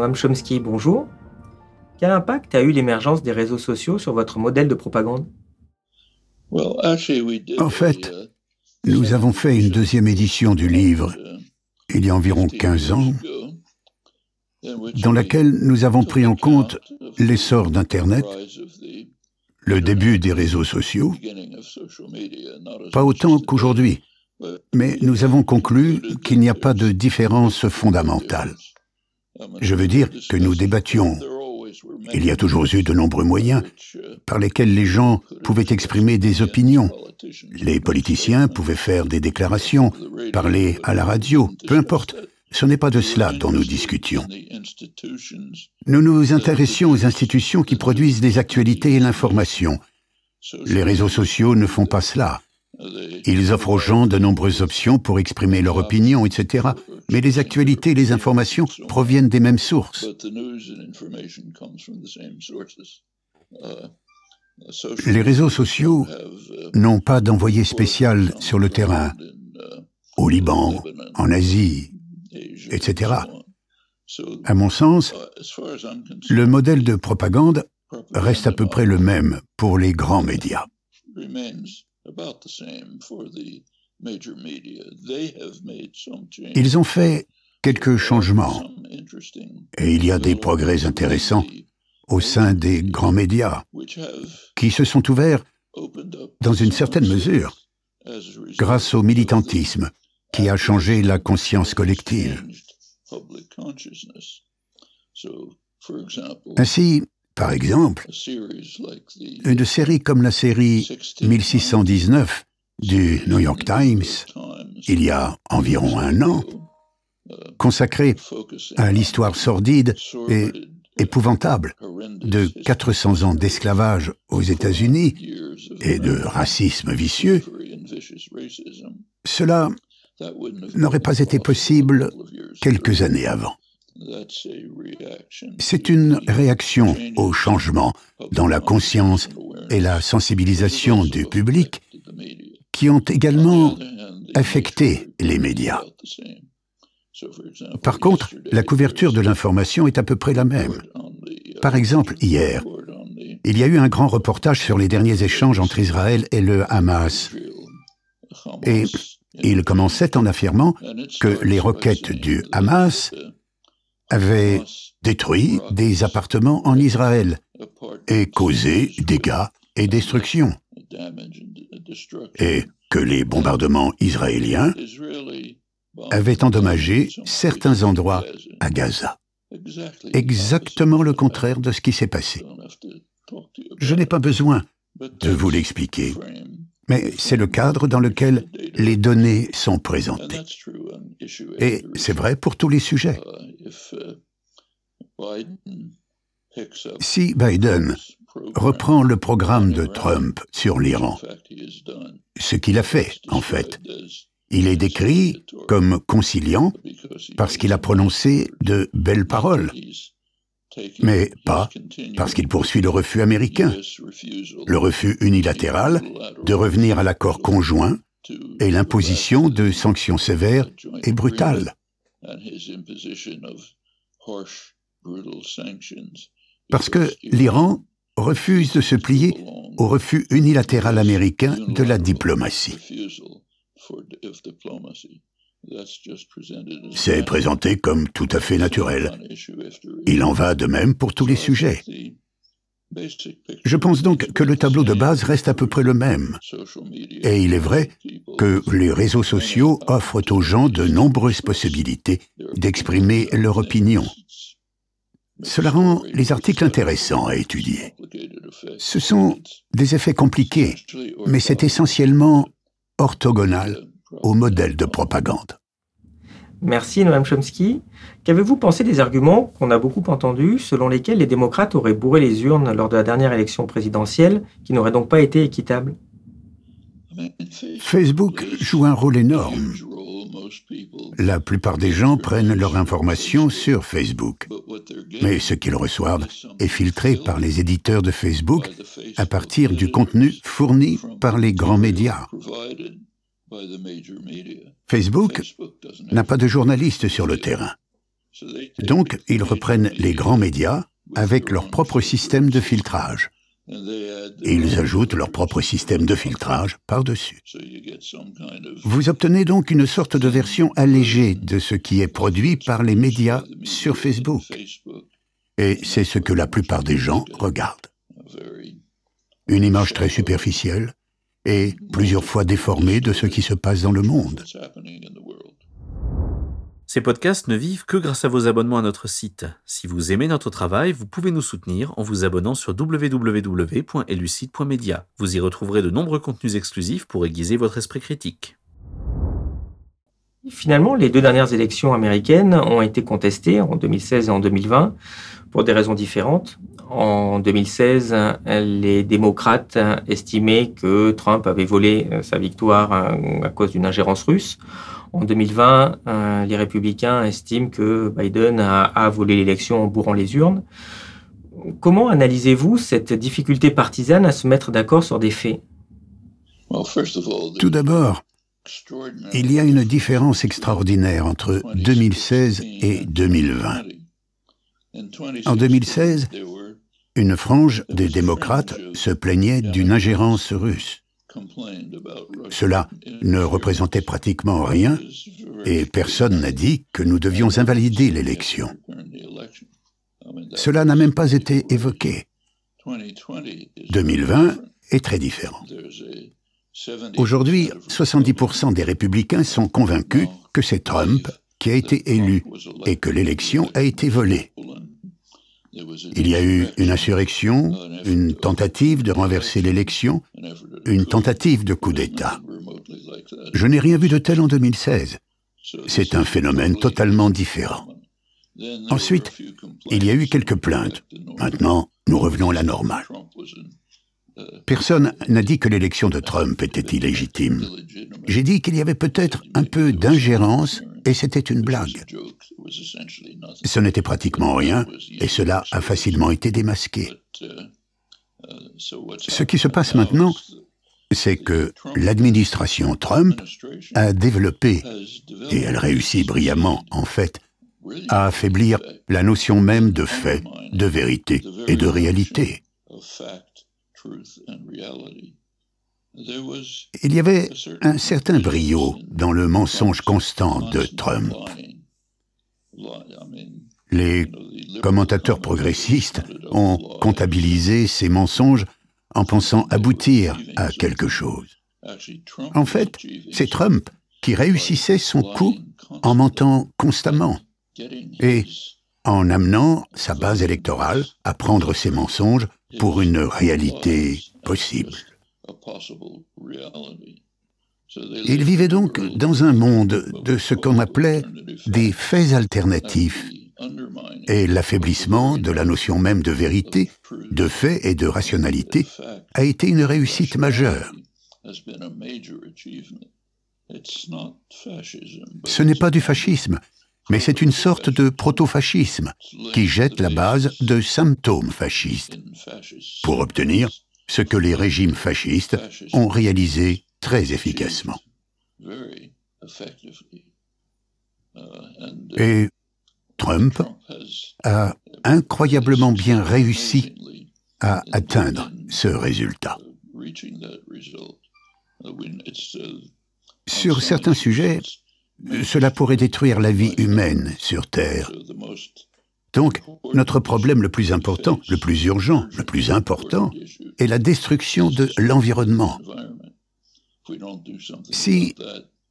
Noam Chomsky, bonjour. Quel impact a eu l'émergence des réseaux sociaux sur votre modèle de propagande? En fait, nous avons fait une deuxième édition du livre il y a environ 15 ans, dans laquelle nous avons pris en compte l'essor d'Internet, le début des réseaux sociaux, pas autant qu'aujourd'hui, mais nous avons conclu qu'il n'y a pas de différence fondamentale. Je veux dire que nous débattions. Il y a toujours eu de nombreux moyens par lesquels les gens pouvaient exprimer des opinions. Les politiciens pouvaient faire des déclarations, parler à la radio, peu importe. Ce n'est pas de cela dont nous discutions. Nous nous intéressions aux institutions qui produisent des actualités et l'information. Les réseaux sociaux ne font pas cela. Ils offrent aux gens de nombreuses options pour exprimer leur opinion, etc. Mais les actualités et les informations proviennent des mêmes sources. Les réseaux sociaux n'ont pas d'envoyé spécial sur le terrain, au Liban, en Asie, etc. À mon sens, le modèle de propagande reste à peu près le même pour les grands médias. Ils ont fait quelques changements. et il y a des progrès intéressants au sein des grands médias qui se sont ouverts dans une certaine mesure grâce au militantisme qui a changé la conscience collective. Ainsi, par exemple, une série comme la série 1619 du New York Times, il y a environ un an, consacrée à l'histoire sordide et épouvantable de 400 ans d'esclavage aux États-Unis et de racisme vicieux, cela n'aurait pas été possible quelques années avant. C'est une réaction au changement dans la conscience et la sensibilisation du public qui ont également affecté les médias. Par contre, la couverture de l'information est à peu près la même. Par exemple, hier, il y a eu un grand reportage sur les derniers échanges entre Israël et le Hamas. Et il commençait en affirmant que les roquettes du Hamas avaient détruit des appartements en Israël et causé dégâts et destruction. Et que les bombardements israéliens avaient endommagé certains endroits à Gaza. Exactement le contraire de ce qui s'est passé. Je n'ai pas besoin de vous l'expliquer, mais c'est le cadre dans lequel les données sont présentées. Et c'est vrai pour tous les sujets. Si Biden reprend le programme de Trump sur l'Iran, ce qu'il a fait, en fait, il est décrit comme conciliant parce qu'il a prononcé de belles paroles, mais pas parce qu'il poursuit le refus américain, le refus unilatéral de revenir à l'accord conjoint et l'imposition de sanctions sévères et brutales. Parce que l'Iran refuse de se plier au refus unilatéral américain de la diplomatie. C'est présenté comme tout à fait naturel. Il en va de même pour tous les sujets. Je pense donc que le tableau de base reste à peu près le même. Et il est vrai que les réseaux sociaux offrent aux gens de nombreuses possibilités d'exprimer leur opinion. Cela rend les articles intéressants à étudier. Ce sont des effets compliqués, mais c'est essentiellement orthogonal au modèle de propagande. Merci Noam Chomsky. Qu'avez-vous pensé des arguments qu'on a beaucoup entendus selon lesquels les démocrates auraient bourré les urnes lors de la dernière élection présidentielle, qui n'aurait donc pas été équitable? Facebook joue un rôle énorme. La plupart des gens prennent leur information sur Facebook, mais ce qu'ils reçoivent est filtré par les éditeurs de Facebook à partir du contenu fourni par les grands médias. Facebook n'a pas de journalistes sur le terrain. Donc, ils reprennent les grands médias avec leur propre système de filtrage. Et ils ajoutent leur propre système de filtrage par-dessus. Vous obtenez donc une sorte de version allégée de ce qui est produit par les médias sur Facebook. Et c'est ce que la plupart des gens regardent. Une image très superficielle et plusieurs fois déformée de ce qui se passe dans le monde. Ces podcasts ne vivent que grâce à vos abonnements à notre site. Si vous aimez notre travail, vous pouvez nous soutenir en vous abonnant sur www.elucide.media. Vous y retrouverez de nombreux contenus exclusifs pour aiguiser votre esprit critique. Finalement, les deux dernières élections américaines ont été contestées en 2016 et en 2020 pour des raisons différentes. En 2016, les démocrates estimaient que Trump avait volé sa victoire à cause d'une ingérence russe. En 2020, euh, les républicains estiment que Biden a, volé l'élection en bourrant les urnes. Comment analysez-vous cette difficulté partisane à se mettre d'accord sur des faits? Tout d'abord, il y a une différence extraordinaire entre 2016 et 2020. En 2016, une frange des démocrates se plaignait d'une ingérence russe. Cela ne représentait pratiquement rien et personne n'a dit que nous devions invalider l'élection. Cela n'a même pas été évoqué. 2020 est très différent. Aujourd'hui, 70% des républicains sont convaincus que c'est Trump qui a été élu et que l'élection a été volée. Il y a eu une insurrection, une tentative de renverser l'élection, une tentative de coup d'État. Je n'ai rien vu de tel en 2016. C'est un phénomène totalement différent. Ensuite, il y a eu quelques plaintes. Maintenant, nous revenons à la normale. Personne n'a dit que l'élection de Trump était illégitime. J'ai dit qu'il y avait peut-être un peu d'ingérence et c'était une blague. Ce n'était pratiquement rien et cela a facilement été démasqué. Ce qui se passe maintenant, c'est que l'administration Trump a développé, et elle réussit brillamment en fait, à affaiblir la notion même de fait, de vérité et de réalité. Il y avait un certain brio dans le mensonge constant de Trump. Les commentateurs progressistes ont comptabilisé ces mensonges en pensant aboutir à quelque chose. En fait, c'est Trump qui réussissait son coup en mentant constamment et en amenant sa base électorale à prendre ses mensonges pour une réalité possible. Il vivait donc dans un monde de ce qu'on appelait des faits alternatifs et l'affaiblissement de la notion même de vérité, de fait et de rationalité a été une réussite majeure. Ce n'est pas du fascisme, mais c'est une sorte de proto-fascisme qui jette la base de symptômes fascistes pour obtenir ce que les régimes fascistes ont réalisé très efficacement. Et Trump a incroyablement bien réussi à atteindre ce résultat. Sur certains sujets, cela pourrait détruire la vie humaine sur Terre. Donc, notre problème le plus important, le plus urgent, le plus important, est la destruction de l'environnement. Si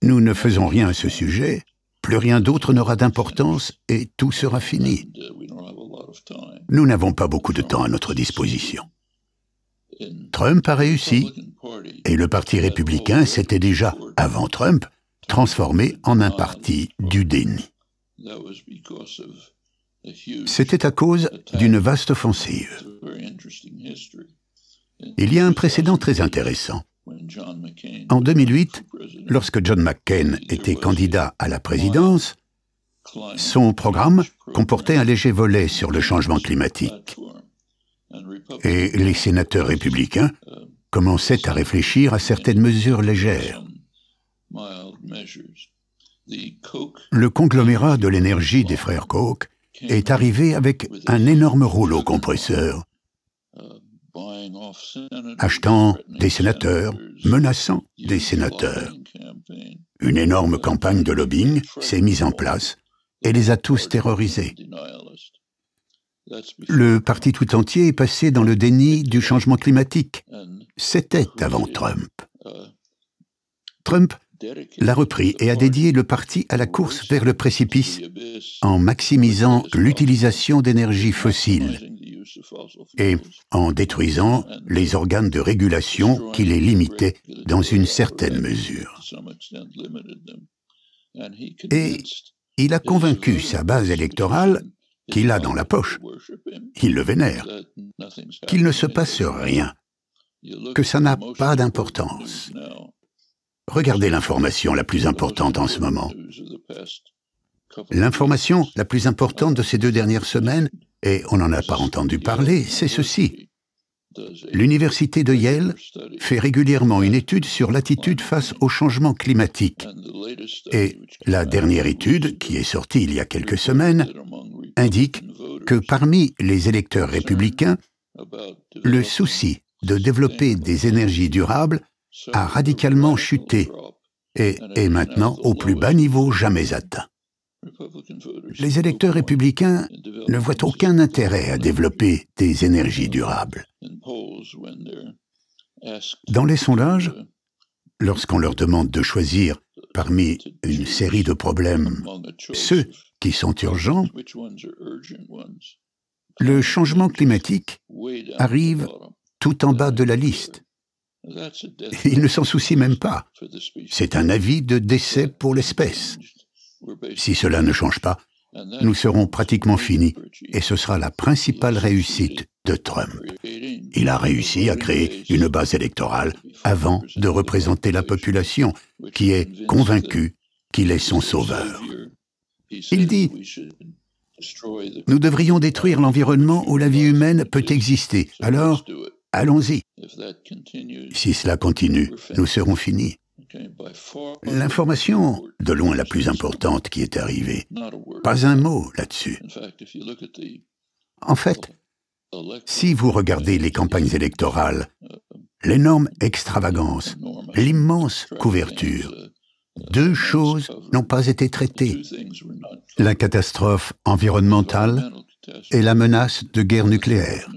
nous ne faisons rien à ce sujet, plus rien d'autre n'aura d'importance et tout sera fini. Nous n'avons pas beaucoup de temps à notre disposition. Trump a réussi et le Parti républicain s'était déjà, avant Trump, transformé en un parti du déni. C'était à cause d'une vaste offensive. Il y a un précédent très intéressant. En 2008, lorsque John McCain était candidat à la présidence, son programme comportait un léger volet sur le changement climatique. Et les sénateurs républicains commençaient à réfléchir à certaines mesures légères. Le conglomérat de l'énergie des frères Koch est arrivé avec un énorme rouleau compresseur, achetant des sénateurs, menaçant des sénateurs. Une énorme campagne de lobbying s'est mise en place et les a tous terrorisés. Le parti tout entier est passé dans le déni du changement climatique. C'était avant Trump. Trump l'a repris et a dédié le parti à la course vers le précipice en maximisant l'utilisation d'énergies fossiles et en détruisant les organes de régulation qui les limitaient dans une certaine mesure. Et il a convaincu sa base électorale qu'il a dans la poche, il le vénère, qu'il ne se passe rien, que ça n'a pas d'importance. Regardez l'information la plus importante en ce moment. L'information la plus importante de ces deux dernières semaines, et on n'en a pas entendu parler, c'est ceci. L'université de Yale fait régulièrement une étude sur l'attitude face au changement climatique. Et la dernière étude, qui est sortie il y a quelques semaines, indique que parmi les électeurs républicains, le souci de développer des énergies durables a radicalement chuté et est maintenant au plus bas niveau jamais atteint. Les électeurs républicains ne voient aucun intérêt à développer des énergies durables. Dans les sondages, lorsqu'on leur demande de choisir parmi une série de problèmes ceux qui sont urgents, le changement climatique arrive tout en bas de la liste. Ils ne s'en soucient même pas. C'est un avis de décès pour l'espèce. Si cela ne change pas, nous serons pratiquement finis et ce sera la principale réussite de Trump. Il a réussi à créer une base électorale avant de représenter la population qui est convaincue qu'il est son sauveur. Il dit, nous devrions détruire l'environnement où la vie humaine peut exister. Alors, allons-y. Si cela continue, nous serons finis. L'information de loin la plus importante qui est arrivée, pas un mot là-dessus. En fait, si vous regardez les campagnes électorales, l'énorme extravagance, l'immense couverture, deux choses n'ont pas été traitées. La catastrophe environnementale et la menace de guerre nucléaire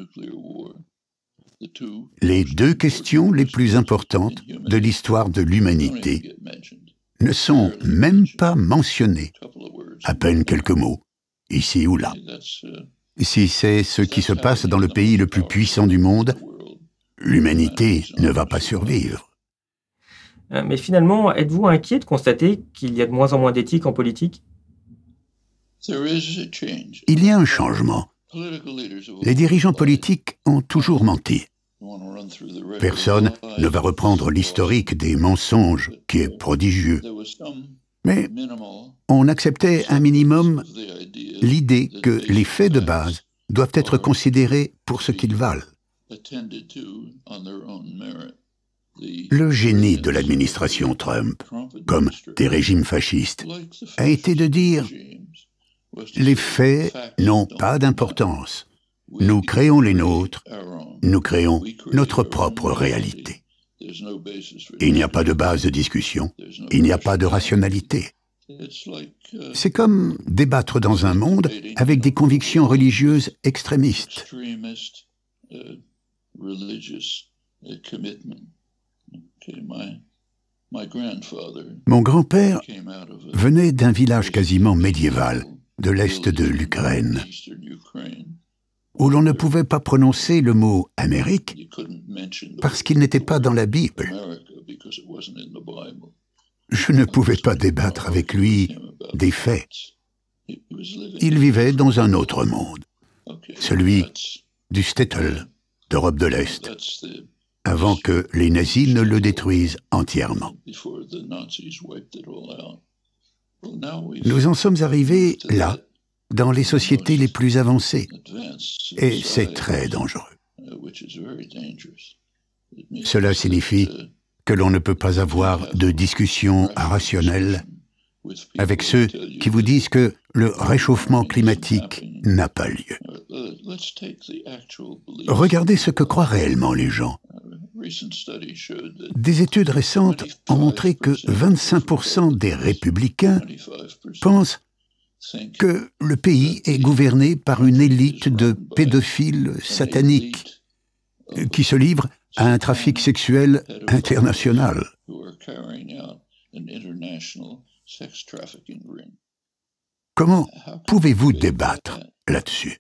les deux questions les plus importantes de l'histoire de l'humanité ne sont même pas mentionnées, à peine quelques mots, ici ou là. Si c'est ce qui se passe dans le pays le plus puissant du monde, l'humanité ne va pas survivre. Euh, mais finalement, êtes-vous inquiet de constater qu'il y a de moins en moins d'éthique en politique? Il y a un changement. Les dirigeants politiques ont toujours menti. Personne ne va reprendre l'historique des mensonges qui est prodigieux. Mais on acceptait un minimum l'idée que les faits de base doivent être considérés pour ce qu'ils valent. Le génie de l'administration Trump, comme des régimes fascistes, a été de dire les faits n'ont pas d'importance. Nous créons les nôtres, nous créons notre propre réalité. Il n'y a pas de base de discussion, il n'y a pas de rationalité. C'est comme débattre dans un monde avec des convictions religieuses extrémistes. Mon grand-père venait d'un village quasiment médiéval de l'est de l'Ukraine où l'on ne pouvait pas prononcer le mot Amérique parce qu'il n'était pas dans la Bible. Je ne pouvais pas débattre avec lui des faits. Il vivait dans un autre monde, celui du Stettel, d'Europe de l'Est, avant que les nazis ne le détruisent entièrement. Nous en sommes arrivés là, dans les sociétés les plus avancées. Et c'est très dangereux. Cela signifie que l'on ne peut pas avoir de discussion rationnelle avec ceux qui vous disent que le réchauffement climatique n'a pas lieu. Regardez ce que croient réellement les gens. Des études récentes ont montré que 25% des républicains pensent que le pays est gouverné par une élite de pédophiles sataniques qui se livrent à un trafic sexuel international. Comment pouvez-vous débattre là-dessus?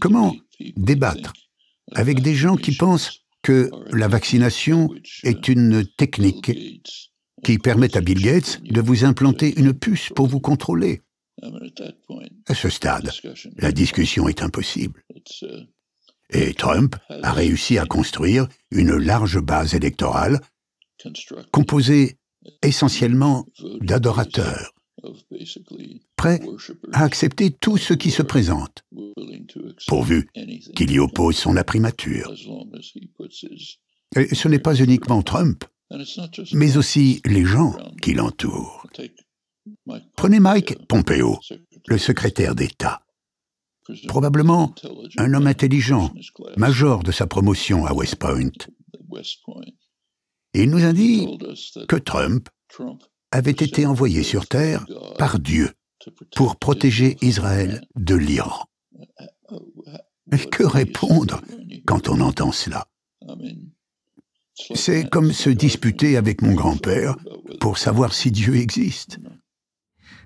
Comment débattre avec des gens qui pensent que la vaccination est une technique qui permet à Bill Gates de vous implanter une puce pour vous contrôler. À ce stade, la discussion est impossible. Et Trump a réussi à construire une large base électorale composée essentiellement d'adorateurs, prêts à accepter tout ce qui se présente, pourvu qu'il y oppose son imprimature. Et ce n'est pas uniquement Trump, mais aussi les gens qui l'entourent. Prenez Mike Pompeo, le secrétaire d'État. Probablement un homme intelligent, major de sa promotion à West Point. Il nous a dit que Trump avait été envoyé sur Terre par Dieu pour protéger Israël de l'Iran. Mais que répondre quand on entend cela? C'est comme se disputer avec mon grand-père pour savoir si Dieu existe.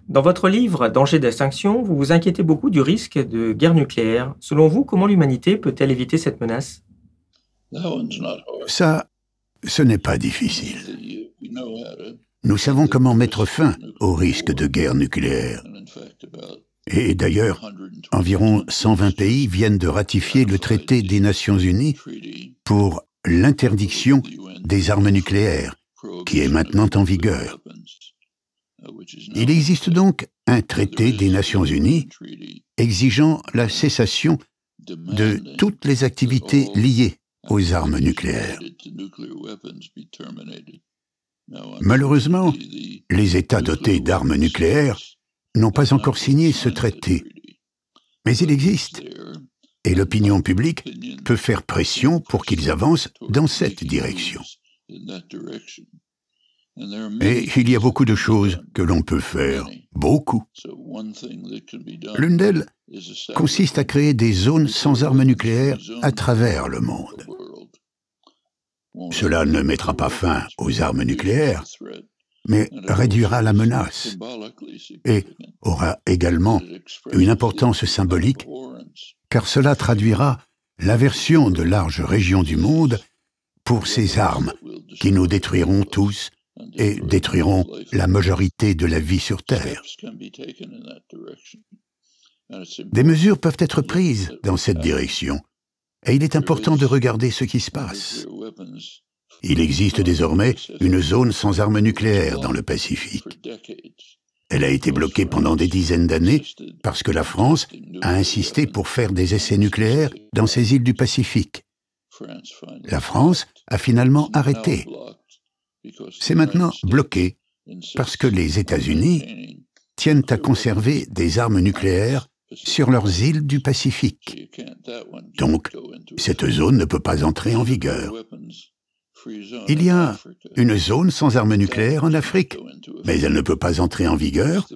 Dans votre livre Danger d'extinction, vous vous inquiétez beaucoup du risque de guerre nucléaire. Selon vous, comment l'humanité peut-elle éviter cette menace? Ça, ce n'est pas difficile. Nous savons comment mettre fin au risque de guerre nucléaire. Et d'ailleurs, environ 120 pays viennent de ratifier le traité des Nations Unies pour l'interdiction des armes nucléaires, qui est maintenant en vigueur. Il existe donc un traité des Nations Unies exigeant la cessation de toutes les activités liées aux armes nucléaires. Malheureusement, les États dotés d'armes nucléaires n'ont pas encore signé ce traité. Mais il existe, et l'opinion publique peut faire pression pour qu'ils avancent dans cette direction. Et il y a beaucoup de choses que l'on peut faire, beaucoup. L'une d'elles consiste à créer des zones sans armes nucléaires à travers le monde. Cela ne mettra pas fin aux armes nucléaires, mais réduira la menace et aura également une importance symbolique, car cela traduira l'aversion de larges régions du monde pour ces armes qui nous détruiront tous et détruiront la majorité de la vie sur Terre. Des mesures peuvent être prises dans cette direction, et il est important de regarder ce qui se passe. Il existe désormais une zone sans armes nucléaires dans le Pacifique. Elle a été bloquée pendant des dizaines d'années parce que la France a insisté pour faire des essais nucléaires dans ces îles du Pacifique. La France a finalement arrêté. C'est maintenant bloqué parce que les États-Unis tiennent à conserver des armes nucléaires sur leurs îles du Pacifique. Donc, cette zone ne peut pas entrer en vigueur. Il y a une zone sans armes nucléaires en Afrique, mais elle ne peut pas entrer en vigueur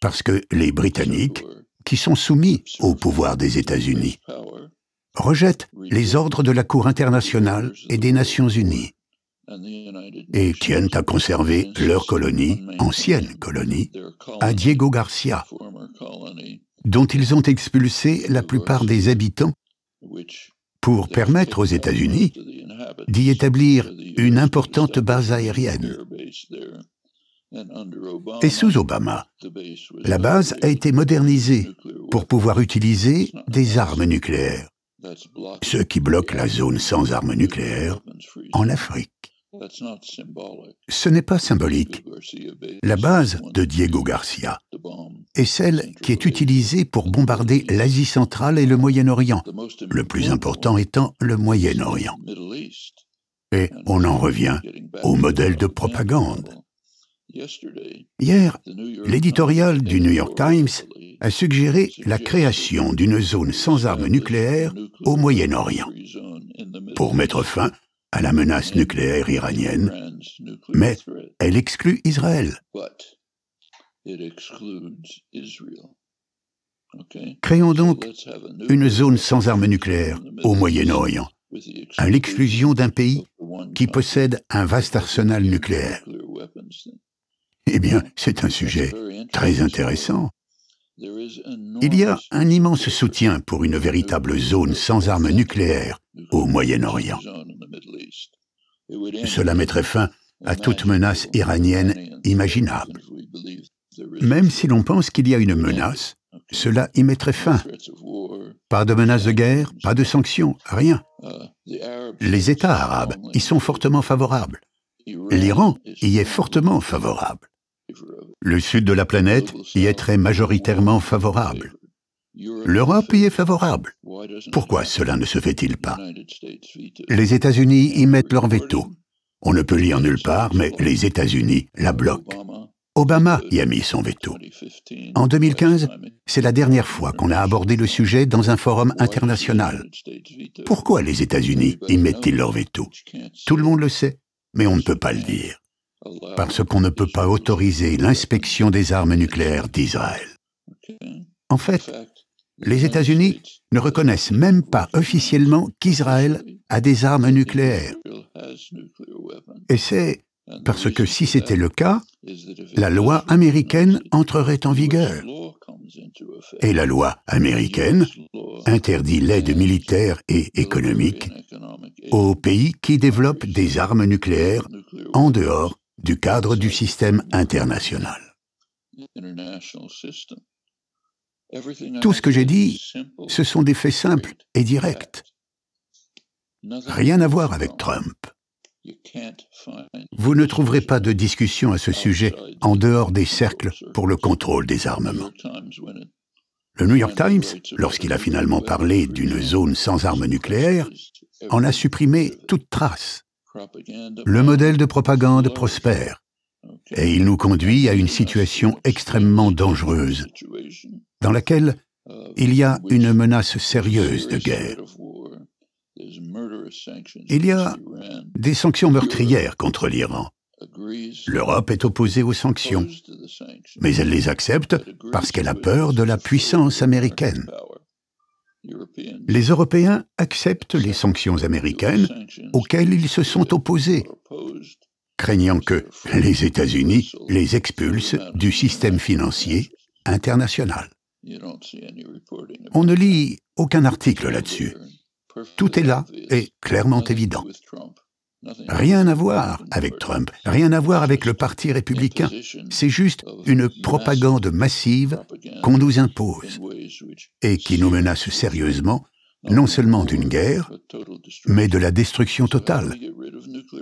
parce que les Britanniques, qui sont soumis au pouvoir des États-Unis, rejettent les ordres de la Cour internationale et des Nations unies et tiennent à conserver leur colonie, ancienne colonie, à Diego Garcia, dont ils ont expulsé la plupart des habitants pour permettre aux États-Unis d'y établir une importante base aérienne. Et sous Obama, la base a été modernisée pour pouvoir utiliser des armes nucléaires, ce qui bloque la zone sans armes nucléaires en Afrique. Ce n'est pas symbolique. La base de Diego Garcia est celle qui est utilisée pour bombarder l'Asie centrale et le Moyen-Orient, le plus important étant le Moyen-Orient. Et on en revient au modèle de propagande. Hier, l'éditorial du New York Times a suggéré la création d'une zone sans armes nucléaires au Moyen-Orient. pour mettre fin à la menace nucléaire iranienne, mais elle exclut Israël. Créons donc une zone sans armes nucléaires au Moyen-Orient, à l'exclusion d'un pays qui possède un vaste arsenal nucléaire. Eh bien, c'est un sujet très intéressant. Il y a un immense soutien pour une véritable zone sans armes nucléaires au Moyen-Orient. Cela mettrait fin à toute menace iranienne imaginable. Même si l'on pense qu'il y a une menace, cela y mettrait fin. Pas de menace de guerre, pas de sanctions, rien. Les États arabes y sont fortement favorables. L'Iran y est fortement favorable. Le sud de la planète y est très majoritairement favorable. L'Europe y est favorable. Pourquoi cela ne se fait-il pas? Les États-Unis y mettent leur veto. On ne peut lire nulle part, mais les États-Unis la bloquent. Obama y a mis son veto. En 2015, c'est la dernière fois qu'on a abordé le sujet dans un forum international. Pourquoi les États-Unis y mettent-ils leur veto? Tout le monde le sait, mais on ne peut pas le dire. Parce qu'on ne peut pas autoriser l'inspection des armes nucléaires d'Israël. En fait, les États-Unis ne reconnaissent même pas officiellement qu'Israël a des armes nucléaires. Et c'est parce que si c'était le cas, la loi américaine entrerait en vigueur. Et la loi américaine interdit l'aide militaire et économique aux pays qui développent des armes nucléaires en dehors du cadre du système international. Tout ce que j'ai dit, ce sont des faits simples et directs. Rien à voir avec Trump. Vous ne trouverez pas de discussion à ce sujet en dehors des cercles pour le contrôle des armements. Le New York Times, lorsqu'il a finalement parlé d'une zone sans armes nucléaires, en a supprimé toute trace. Le modèle de propagande prospère et il nous conduit à une situation extrêmement dangereuse dans laquelle il y a une menace sérieuse de guerre. Il y a des sanctions meurtrières contre l'Iran. L'Europe est opposée aux sanctions, mais elle les accepte parce qu'elle a peur de la puissance américaine. Les Européens acceptent les sanctions américaines auxquelles ils se sont opposés, craignant que les États-Unis les expulsent du système financier international. On ne lit aucun article là-dessus. Tout est là et clairement évident. Rien à voir avec Trump, rien à voir avec le Parti républicain. C'est juste une propagande massive qu'on nous impose et qui nous menace sérieusement, non seulement d'une guerre, mais de la destruction totale.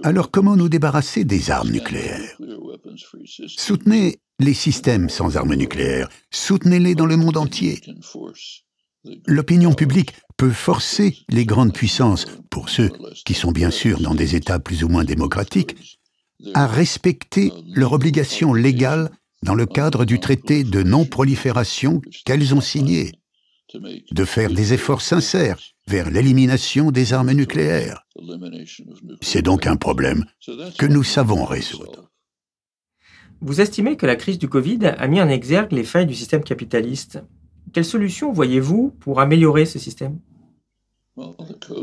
Alors comment nous débarrasser des armes nucléaires? Soutenez les systèmes sans armes nucléaires, soutenez-les dans le monde entier. L'opinion publique peut forcer les grandes puissances, pour ceux qui sont bien sûr dans des États plus ou moins démocratiques, à respecter leurs obligations légales dans le cadre du traité de non-prolifération qu'elles ont signé, de faire des efforts sincères vers l'élimination des armes nucléaires. C'est donc un problème que nous savons résoudre. Vous estimez que la crise du Covid a mis en exergue les failles du système capitaliste. Quelle solution voyez-vous pour améliorer ce système?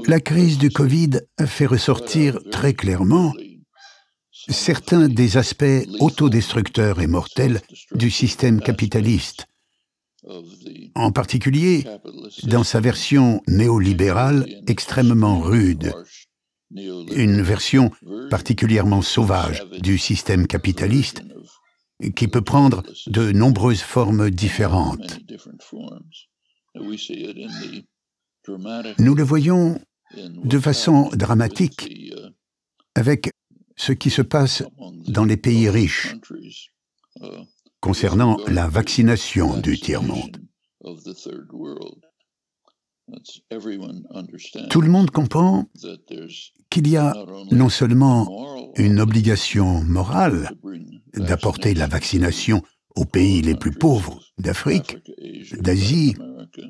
La crise du Covid a fait ressortir très clairement certains des aspects autodestructeurs et mortels du système capitaliste, en particulier dans sa version néolibérale extrêmement rude, une version particulièrement sauvage du système capitaliste qui peut prendre de nombreuses formes différentes. Nous le voyons de façon dramatique avec ce qui se passe dans les pays riches concernant la vaccination du tiers-monde. Tout le monde comprend qu'il y a non seulement une obligation morale d'apporter la vaccination aux pays les plus pauvres d'Afrique, d'Asie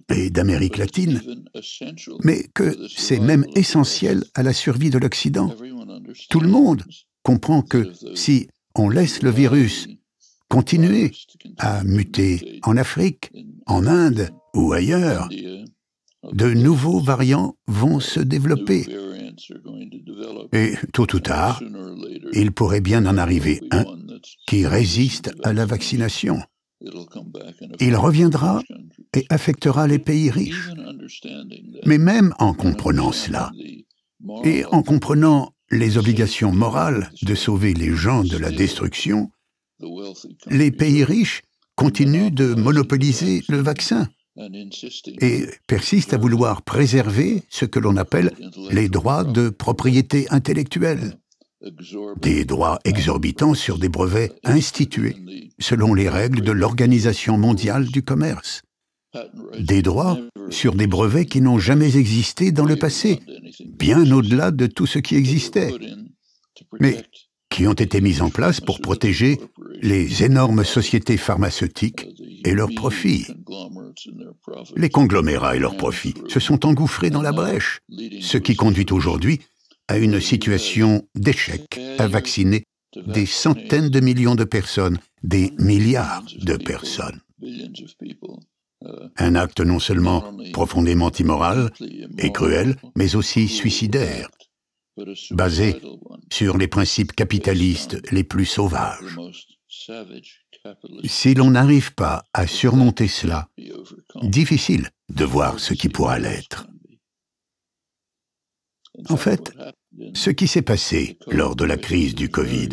et d'Amérique latine, mais que c'est même essentiel à la survie de l'Occident. Tout le monde comprend que si on laisse le virus continuer à muter en Afrique, en Inde ou ailleurs, de nouveaux variants vont se développer. Et tôt ou tard, il pourrait bien en arriver un qui résiste à la vaccination. Il reviendra et affectera les pays riches. Mais même en comprenant cela, et en comprenant les obligations morales de sauver les gens de la destruction, les pays riches continuent de monopoliser le vaccin et persistent à vouloir préserver ce que l'on appelle les droits de propriété intellectuelle, des droits exorbitants sur des brevets institués selon les règles de l'Organisation mondiale du commerce, des droits sur des brevets qui n'ont jamais existé dans le passé, bien au-delà de tout ce qui existait, mais qui ont été mis en place pour protéger les énormes sociétés pharmaceutiques et leurs profits. Les conglomérats et leurs profits se sont engouffrés dans la brèche, ce qui conduit aujourd'hui à une situation d'échec à vacciner des centaines de millions de personnes, des milliards de personnes. Un acte non seulement profondément immoral et cruel, mais aussi suicidaire, basé sur les principes capitalistes les plus sauvages. Si l'on n'arrive pas à surmonter cela, difficile de voir ce qui pourra l'être. En fait, ce qui s'est passé lors de la crise du Covid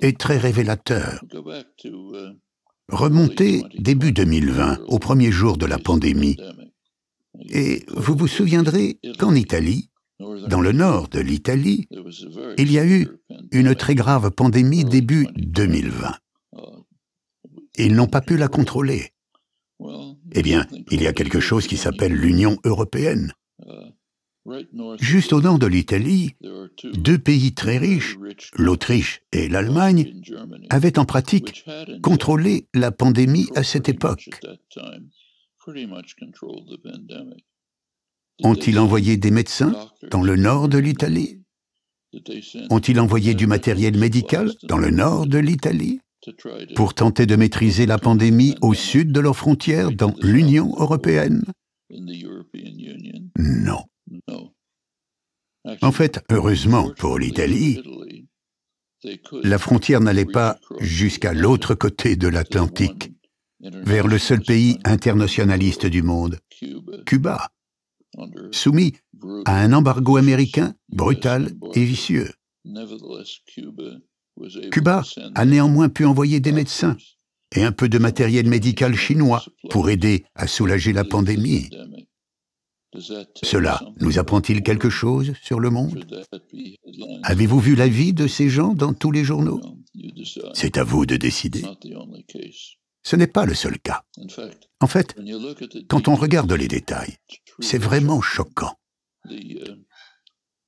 est très révélateur. Remontez début 2020, au premier jour de la pandémie, et vous vous souviendrez qu'en Italie, dans le nord de l'Italie, il y a eu une très grave pandémie début 2020. Ils n'ont pas pu la contrôler. Eh bien, il y a quelque chose qui s'appelle l'Union européenne. Juste au nord de l'Italie, deux pays très riches, l'Autriche et l'Allemagne, avaient en pratique contrôlé la pandémie à cette époque. Ont-ils envoyé des médecins dans le nord de l'Italie? Ont-ils envoyé du matériel médical dans le nord de l'Italie? Pour tenter de maîtriser la pandémie au sud de leurs frontières dans l'Union européenne? Non. En fait, heureusement pour l'Italie, la frontière n'allait pas jusqu'à l'autre côté de l'Atlantique, vers le seul pays internationaliste du monde, Cuba soumis à un embargo américain brutal et vicieux. Cuba a néanmoins pu envoyer des médecins et un peu de matériel médical chinois pour aider à soulager la pandémie. Cela nous apprend-il quelque chose sur le monde? Avez-vous vu la vie de ces gens dans tous les journaux? C'est à vous de décider. Ce n'est pas le seul cas. En fait, quand on regarde les détails, c'est vraiment choquant.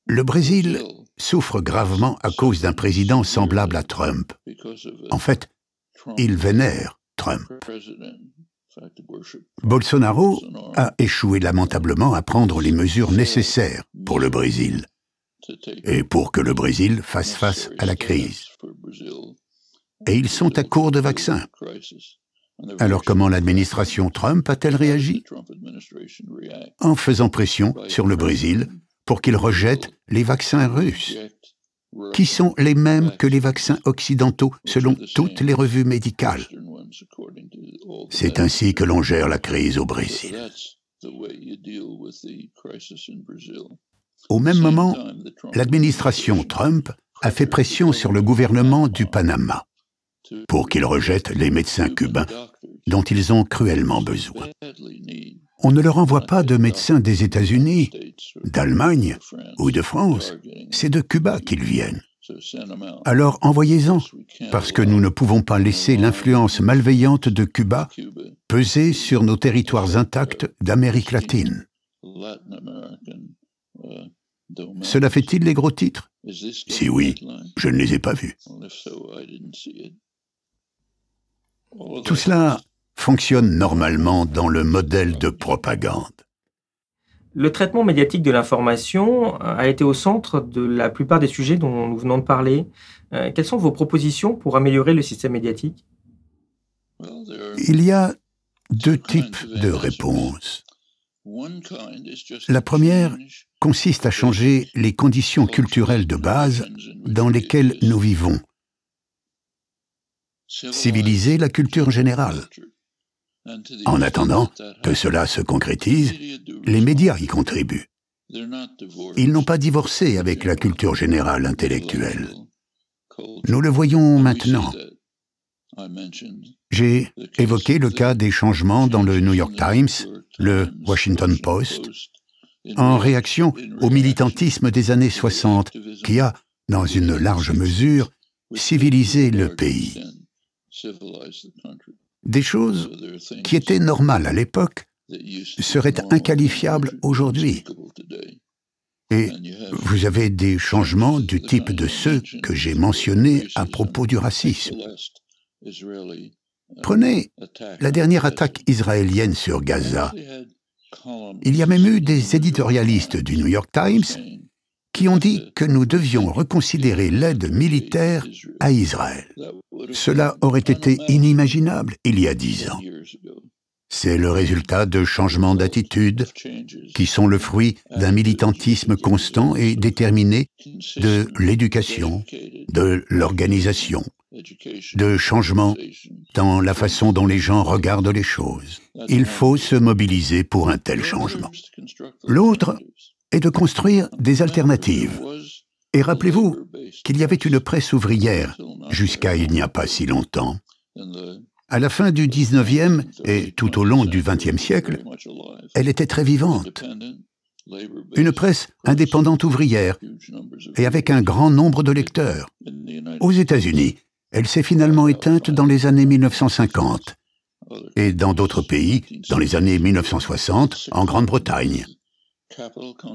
Le Brésil souffre gravement à cause d'un président semblable à Trump. En fait, il vénère Trump. Bolsonaro a échoué lamentablement à prendre les mesures nécessaires pour le Brésil et pour que le Brésil fasse face à la crise. Et ils sont à court de vaccins. Alors comment l'administration Trump a-t-elle réagi En faisant pression sur le Brésil pour qu'il rejette les vaccins russes, qui sont les mêmes que les vaccins occidentaux selon toutes les revues médicales. C'est ainsi que l'on gère la crise au Brésil. Au même moment, l'administration Trump a fait pression sur le gouvernement du Panama pour qu'il rejette les médecins cubains dont ils ont cruellement besoin. On ne leur envoie pas de médecins des États-Unis, d'Allemagne ou de France, c'est de Cuba qu'ils viennent. Alors envoyez-en, parce que nous ne pouvons pas laisser l'influence malveillante de Cuba peser sur nos territoires intacts d'Amérique latine. Cela fait-il les gros titres? Si oui, je ne les ai pas vus. Tout cela fonctionne normalement dans le modèle de propagande. Le traitement médiatique de l'information a été au centre de la plupart des sujets dont nous venons de parler. Euh, quelles sont vos propositions pour améliorer le système médiatique? Il y a deux types de réponses. La première consiste à changer les conditions culturelles de base dans lesquelles nous vivons. Civiliser la culture générale. En attendant que cela se concrétise, les médias y contribuent. Ils n'ont pas divorcé avec la culture générale intellectuelle. Nous le voyons maintenant. J'ai évoqué le cas des changements dans le New York Times, le Washington Post, en réaction au militantisme des années 60 qui a, dans une large mesure, civilisé le pays. Des choses qui étaient normales à l'époque seraient inqualifiables aujourd'hui. Et vous avez des changements du type de ceux que j'ai mentionnés à propos du racisme. Prenez la dernière attaque israélienne sur Gaza. Il y a même eu des éditorialistes du New York Times qui ont dit que nous devions reconsidérer l'aide militaire à Israël. Cela aurait été inimaginable il y a dix ans. C'est le résultat de changements d'attitude qui sont le fruit d'un militantisme constant et déterminé de l'éducation, de l'organisation, de changements dans la façon dont les gens regardent les choses. Il faut se mobiliser pour un tel changement. L'autre est de construire des alternatives. Et rappelez-vous qu'il y avait une presse ouvrière jusqu'à il n'y a pas si longtemps. À la fin du 19e et tout au long du 20e siècle, elle était très vivante. Une presse indépendante ouvrière et avec un grand nombre de lecteurs. Aux États-Unis, elle s'est finalement éteinte dans les années 1950 et dans d'autres pays dans les années 1960 en Grande-Bretagne.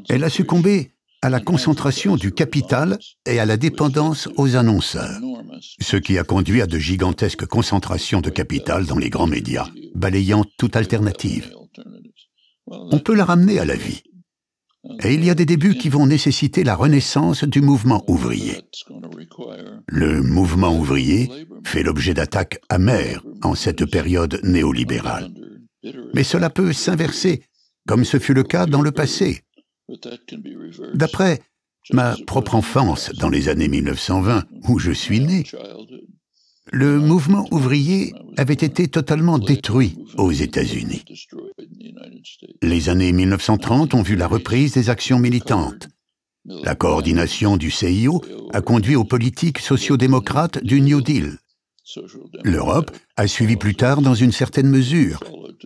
Elle a succombé à la concentration du capital et à la dépendance aux annonceurs, ce qui a conduit à de gigantesques concentrations de capital dans les grands médias, balayant toute alternative. On peut la ramener à la vie. Et il y a des débuts qui vont nécessiter la renaissance du mouvement ouvrier. Le mouvement ouvrier fait l'objet d'attaques amères en cette période néolibérale. Mais cela peut s'inverser comme ce fut le cas dans le passé. D'après ma propre enfance dans les années 1920, où je suis né, le mouvement ouvrier avait été totalement détruit aux États-Unis. Les années 1930 ont vu la reprise des actions militantes. La coordination du CIO a conduit aux politiques sociodémocrates du New Deal. L'Europe a suivi plus tard dans une certaine mesure,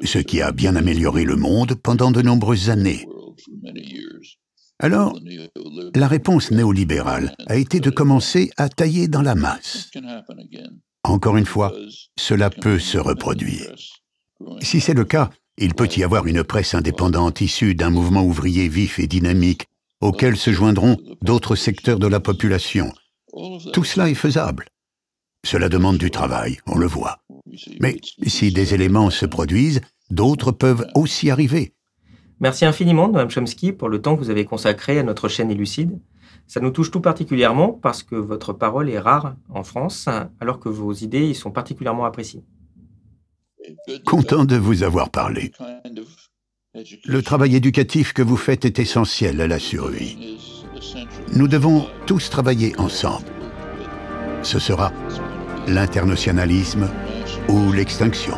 ce qui a bien amélioré le monde pendant de nombreuses années. Alors, la réponse néolibérale a été de commencer à tailler dans la masse. Encore une fois, cela peut se reproduire. Si c'est le cas, il peut y avoir une presse indépendante issue d'un mouvement ouvrier vif et dynamique auquel se joindront d'autres secteurs de la population. Tout cela est faisable. Cela demande du travail, on le voit. Mais si des éléments se produisent, d'autres peuvent aussi arriver. Merci infiniment, Mme Chomsky, pour le temps que vous avez consacré à notre chaîne Élucide. Ça nous touche tout particulièrement parce que votre parole est rare en France, alors que vos idées y sont particulièrement appréciées. Content de vous avoir parlé. Le travail éducatif que vous faites est essentiel à la survie. Nous devons tous travailler ensemble. Ce sera l'internationalisme ou l'extinction.